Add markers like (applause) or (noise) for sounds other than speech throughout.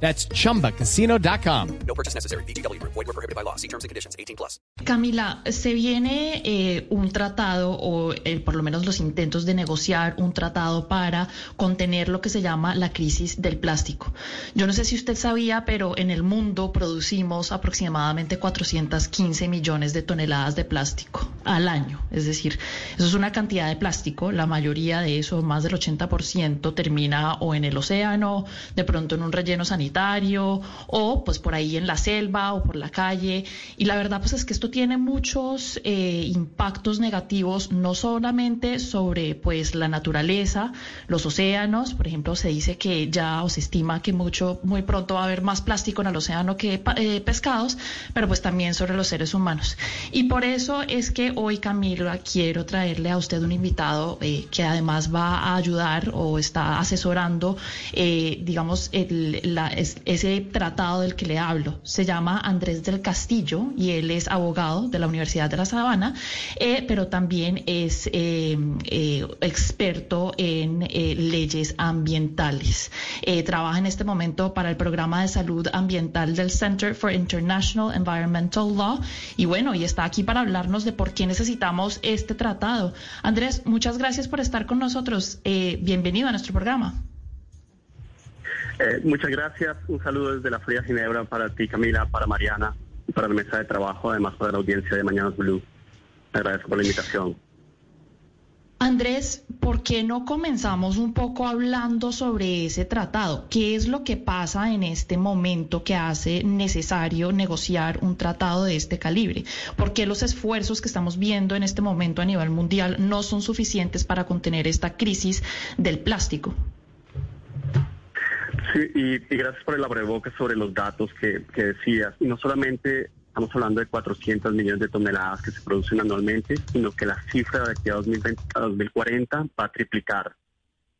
That's chumbacasino.com. No purchase necessary. BGW. Void were prohibited by law. See terms and conditions. 18 plus. Camila, se viene eh, un tratado o eh, por lo menos los intentos de negociar un tratado para contener lo que se llama la crisis del plástico. Yo no sé si usted sabía, pero en el mundo producimos aproximadamente 415 millones de toneladas de plástico al año. Es decir, eso es una cantidad de plástico. La mayoría de eso, más del 80%, termina o en el océano, de pronto en un relleno sanitario o pues por ahí en la selva o por la calle. Y la verdad pues es que esto tiene muchos eh, impactos negativos, no solamente sobre pues la naturaleza, los océanos, por ejemplo se dice que ya o se estima que mucho, muy pronto va a haber más plástico en el océano que eh, pescados, pero pues también sobre los seres humanos. Y por eso es que hoy Camila quiero traerle a usted un invitado eh, que además va a ayudar o está asesorando, digamos, el, la, ese tratado del que le hablo. Se llama Andrés del Castillo y él es abogado de la Universidad de La Sabana, eh, pero también es eh, eh, experto en leyes ambientales. trabaja en este momento para el programa de salud ambiental del Center for International Environmental Law y bueno, y está aquí para hablarnos de por qué necesitamos este tratado. Andrés, muchas gracias por estar con nosotros. bienvenido a nuestro programa. Eh, muchas gracias. Un saludo desde la Fría Ginebra para ti, Camila, para Mariana para la mesa de trabajo, además para la audiencia de Mañanas Blue. Te agradezco por la invitación. Andrés, ¿por qué no comenzamos un poco hablando sobre ese tratado? ¿Qué es lo que pasa en este momento que hace necesario negociar un tratado de este calibre? ¿Por qué los esfuerzos que estamos viendo en este momento a nivel mundial no son suficientes para contener esta crisis del plástico? Sí, y, gracias por el abreboque sobre los datos que, decías. Y no solamente estamos hablando de 400 millones de toneladas que se producen anualmente, sino que la cifra de aquí a, 2020, a 2040 va a triplicar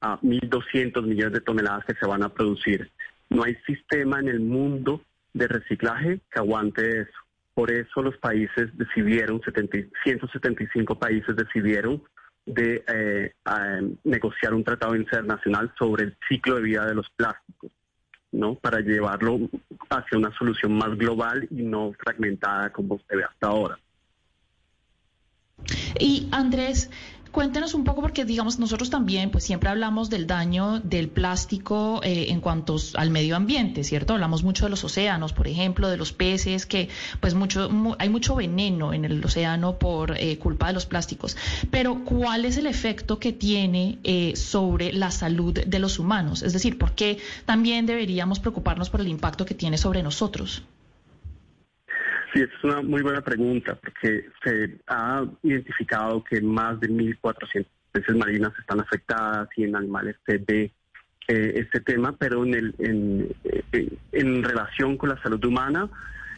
a 1.200 millones de toneladas que se van a producir. No hay sistema en el mundo de reciclaje que aguante eso. Por eso los países decidieron, 175 países decidieron de eh, negociar un tratado internacional sobre el ciclo de vida de los plásticos, ¿no? Para llevarlo hacia una solución más global y no fragmentada como se ve hasta ahora. Y Andrés, Cuéntenos un poco porque, digamos, nosotros también, pues siempre hablamos del daño del plástico eh, en cuanto al medio ambiente, ¿cierto? Hablamos mucho de los océanos, por ejemplo, de los peces, que pues mucho, hay mucho veneno en el océano por eh, culpa de los plásticos. Pero, ¿cuál es el efecto que tiene eh, sobre la salud de los humanos? Es decir, ¿por qué también deberíamos preocuparnos por el impacto que tiene sobre nosotros? Sí, es una muy buena pregunta porque se ha identificado que más de 1.400 especies marinas están afectadas y en animales se ve eh, este tema, pero en, el, en, eh, relación con la salud humana,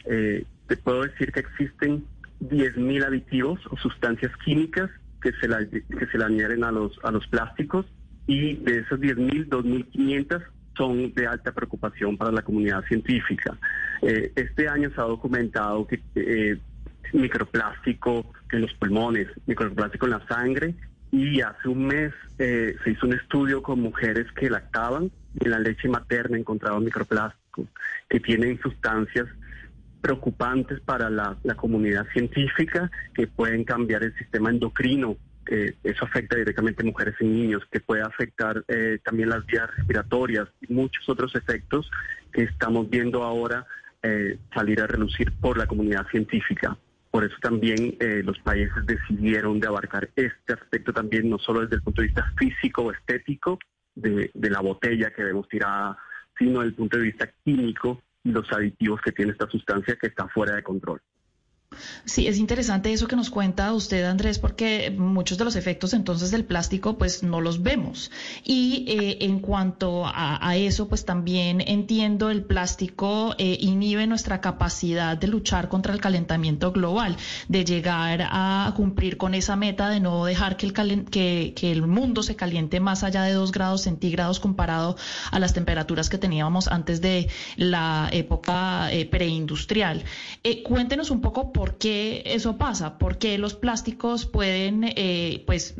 eh, te puedo decir que existen 10.000 aditivos o sustancias químicas que se, la, que se le añaden a los, a los plásticos y de esos 10.000, 2.500 son de alta preocupación para la comunidad científica. Eh, este año se ha documentado que eh, microplástico en los pulmones, microplástico en la sangre y hace un mes eh, se hizo un estudio con mujeres que lactaban y en la leche materna encontraban microplástico que tienen sustancias preocupantes para la comunidad científica que pueden cambiar el sistema endocrino eso afecta directamente a mujeres y niños, que puede afectar eh, también las vías respiratorias y muchos otros efectos que estamos viendo ahora eh, salir a relucir por la comunidad científica. Por eso también eh, los países decidieron de abarcar este aspecto también, no solo desde el punto de vista físico o estético de, de la botella que vemos tirada, sino desde el punto de vista químico y los aditivos que tiene esta sustancia que está fuera de control. Sí, es interesante eso que nos cuenta usted, Andrés, porque muchos de los efectos entonces del plástico pues no los vemos. Y eh, en cuanto a, eso, pues también entiendo el plástico eh, inhibe nuestra capacidad de luchar contra el calentamiento global, de llegar a cumplir con esa meta de no dejar que el, que, que el mundo se caliente más allá de dos grados centígrados comparado a las temperaturas que teníamos antes de la época eh, preindustrial. cuéntenos un poco por qué eso pasa, por qué los plásticos pueden eh, pues,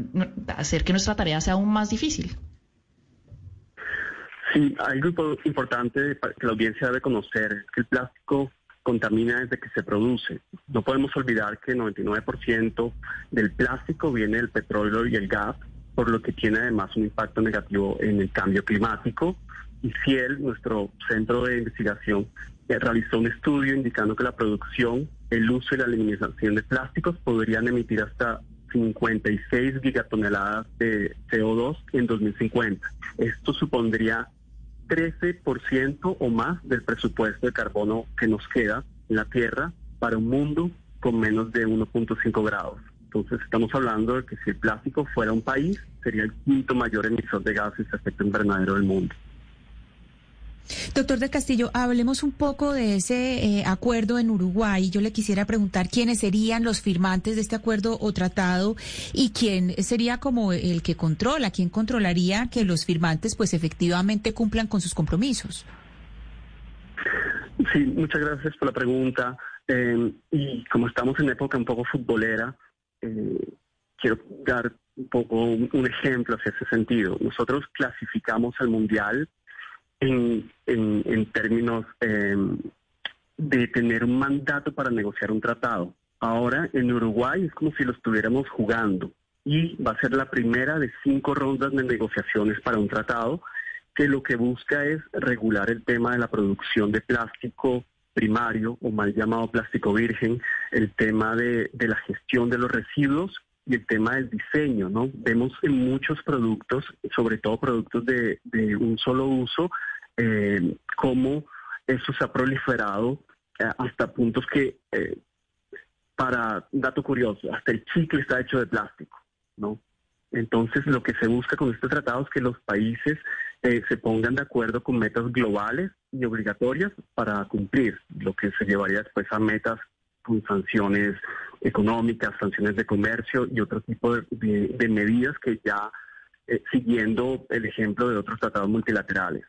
hacer que nuestra tarea sea aún más difícil. Sí, algo importante que la audiencia debe conocer es que el plástico contamina desde que se produce. No podemos olvidar que el 99% del plástico viene del petróleo y el gas, por lo que tiene además un impacto negativo en el cambio climático. Y Ciel, nuestro centro de investigación, realizó un estudio indicando que la producción el uso y la eliminación de plásticos podrían emitir hasta 56 gigatoneladas de CO2 en 2050. Esto supondría 13% o más del presupuesto de carbono que nos queda en la Tierra para un mundo con menos de 1.5 grados. Entonces estamos hablando de que si el plástico fuera un país, sería el quinto mayor emisor de gases de efecto invernadero del mundo. Doctor del Castillo, hablemos un poco de ese eh, acuerdo en Uruguay. Yo le quisiera preguntar quiénes serían los firmantes de este acuerdo o tratado y quién sería como el que controla, quién controlaría que los firmantes pues efectivamente cumplan con sus compromisos. Sí, muchas gracias por la pregunta. Eh, y como estamos en época un poco futbolera, eh, quiero dar un poco un ejemplo hacia ese sentido. Nosotros clasificamos al Mundial en, en, términos em, de tener un mandato para negociar un tratado. Ahora en Uruguay es como si lo estuviéramos jugando y va a ser la primera de cinco rondas de negociaciones para un tratado que lo que busca es regular el tema de la producción de plástico primario o mal llamado plástico virgen, el tema de, de la gestión de los residuos y el tema del diseño, ¿no? Vemos en muchos productos, sobre todo productos de, un solo uso, eh, cómo eso se ha proliferado eh, hasta puntos que, eh, para dato curioso, hasta el chicle está hecho de plástico, ¿no? Entonces, lo que se busca con este tratado es que los países eh, se pongan de acuerdo con metas globales y obligatorias para cumplir, lo que se llevaría después a metas con sanciones económicas, sanciones de comercio y otro tipo de, medidas que ya siguiendo el ejemplo de otros tratados multilaterales.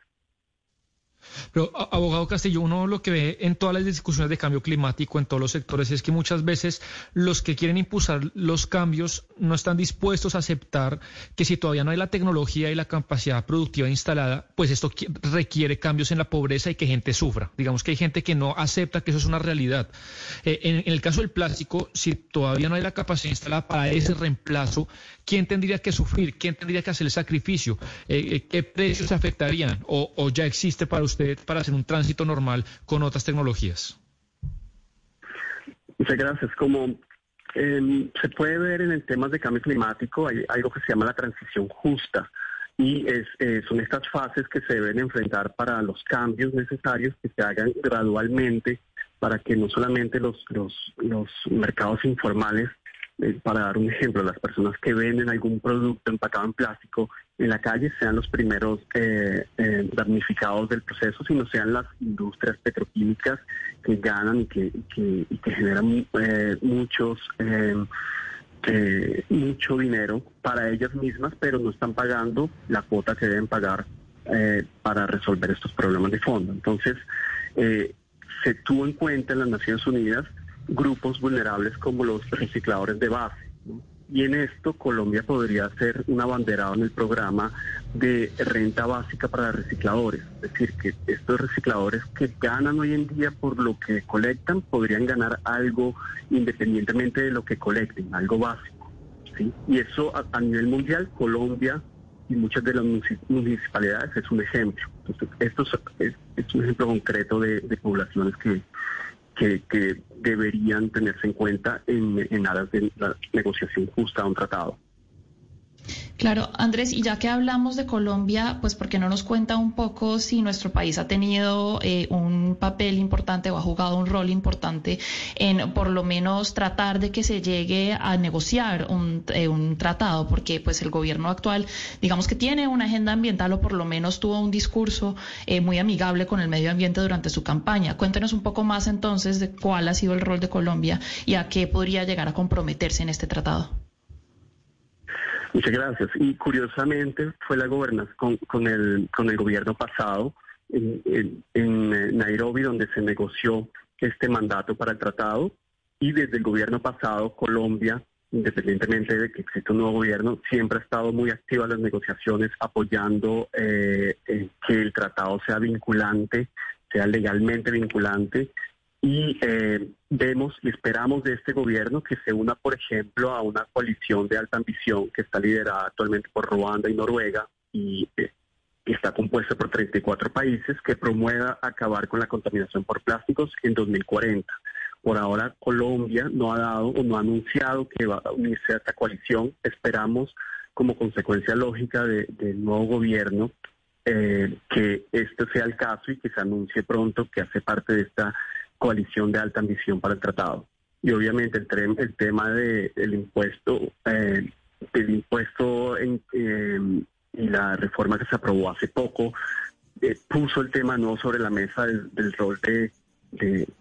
Pero, abogado Castillo, uno lo que ve en todas las discusiones de cambio climático en todos los sectores es que muchas veces los que quieren impulsar los cambios no están dispuestos a aceptar que si todavía no hay la tecnología y la capacidad productiva instalada, pues esto requiere cambios en la pobreza y que gente sufra. Digamos que hay gente que no acepta que eso es una realidad. Eh, en, el caso del plástico, si todavía no hay la capacidad instalada para ese reemplazo, ¿quién tendría que sufrir? ¿Quién tendría que hacer el sacrificio? Eh, eh, ¿Qué precios afectarían? ¿O, ¿O ya existe para usted para hacer un tránsito normal con otras tecnologías? Muchas gracias. Como em, se puede ver en el tema de cambio climático, hay algo que se llama la transición justa. Y eh, son estas fases que se deben enfrentar para los cambios necesarios que se hagan gradualmente para que no solamente los mercados informales eh, para dar un ejemplo, las personas que venden algún producto empacado en plástico en la calle sean los primeros eh, eh, damnificados del proceso, sino sean las industrias petroquímicas que ganan y que, que, generan muchos mucho dinero para ellas mismas, pero no están pagando la cuota que deben pagar para resolver estos problemas de fondo. Entonces, se tuvo en cuenta en las Naciones Unidas grupos vulnerables como los recicladores de base. Y en esto Colombia podría ser un abanderado en el programa de renta básica para recicladores. Es decir, que estos recicladores que ganan hoy en día por lo que colectan podrían ganar algo independientemente de lo que colecten, algo básico. ¿sí? Y eso a, nivel mundial, Colombia y muchas de las municipalidades es un ejemplo. Entonces, esto es, un ejemplo concreto de poblaciones que, que, deberían tenerse en cuenta en, en aras de la negociación justa de un tratado. Claro, Andrés, y ya que hablamos de Colombia, pues ¿por qué no nos cuenta un poco si nuestro país ha tenido eh, un papel importante o ha jugado un rol importante en por lo menos tratar de que se llegue a negociar un, eh, un tratado? Porque pues el gobierno actual, digamos que tiene una agenda ambiental o por lo menos tuvo un discurso eh, muy amigable con el medio ambiente durante su campaña. Cuéntenos un poco más entonces de cuál ha sido el rol de Colombia y a qué podría llegar a comprometerse en este tratado. Muchas gracias. Y curiosamente fue la gobernación con, el, con el gobierno pasado en, en, eh, Nairobi donde se negoció este mandato para el tratado y desde el gobierno pasado Colombia, independientemente de que exista un nuevo gobierno, siempre ha estado muy activa en las negociaciones apoyando eh, que el tratado sea vinculante, sea legalmente vinculante y eh, vemos y esperamos de este gobierno que se una, por ejemplo, a una coalición de alta ambición que está liderada actualmente por Ruanda y Noruega y eh, está compuesta por 34 países que promueva acabar con la contaminación por plásticos en 2040. Por ahora Colombia no ha dado o no ha anunciado que va a unirse a esta coalición. Esperamos como consecuencia lógica del nuevo gobierno eh, que este sea el caso y que se anuncie pronto que hace parte de esta coalición de alta ambición para el tratado. Y obviamente el, el tema de, del impuesto, eh, el impuesto en, em, y la reforma que se aprobó hace poco eh, puso el tema no sobre la mesa del, rol de,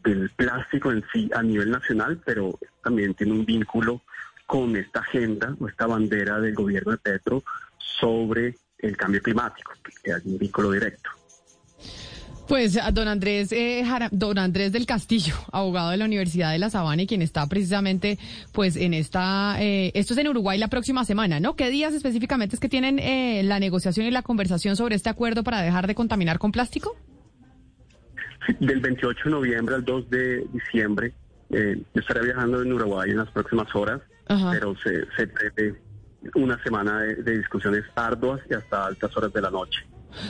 del plástico en sí a nivel nacional, pero también tiene un vínculo con esta agenda o esta bandera del gobierno de Petro sobre el cambio climático, que hay un vínculo directo. Pues don Andrés, eh, don Andrés del Castillo, (laughs) abogado de la Universidad de La Sabana y quien está precisamente, pues en esta, eh, esto es en Uruguay la próxima semana, ¿no? ¿Qué días específicamente es que tienen eh, la negociación y la conversación sobre este acuerdo para dejar de contaminar con plástico? del 28 de noviembre al 2 de diciembre. yo estaré viajando en Uruguay en las próximas horas, pero se, se prevé una semana de discusiones arduas y hasta altas horas de la noche.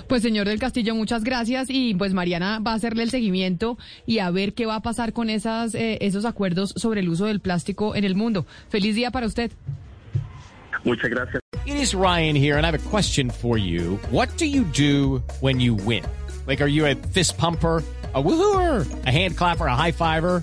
Pues señor del Castillo, muchas gracias y pues Mariana va a hacerle el seguimiento y a ver qué va a pasar con esas, eh, esos acuerdos sobre el uso del plástico en el mundo. Feliz día para usted. Muchas gracias. It is Ryan here and I have a question for you. What do you do when you win? Like, are you a fist pumper? a woohooer, a hand clapper, a high fiver.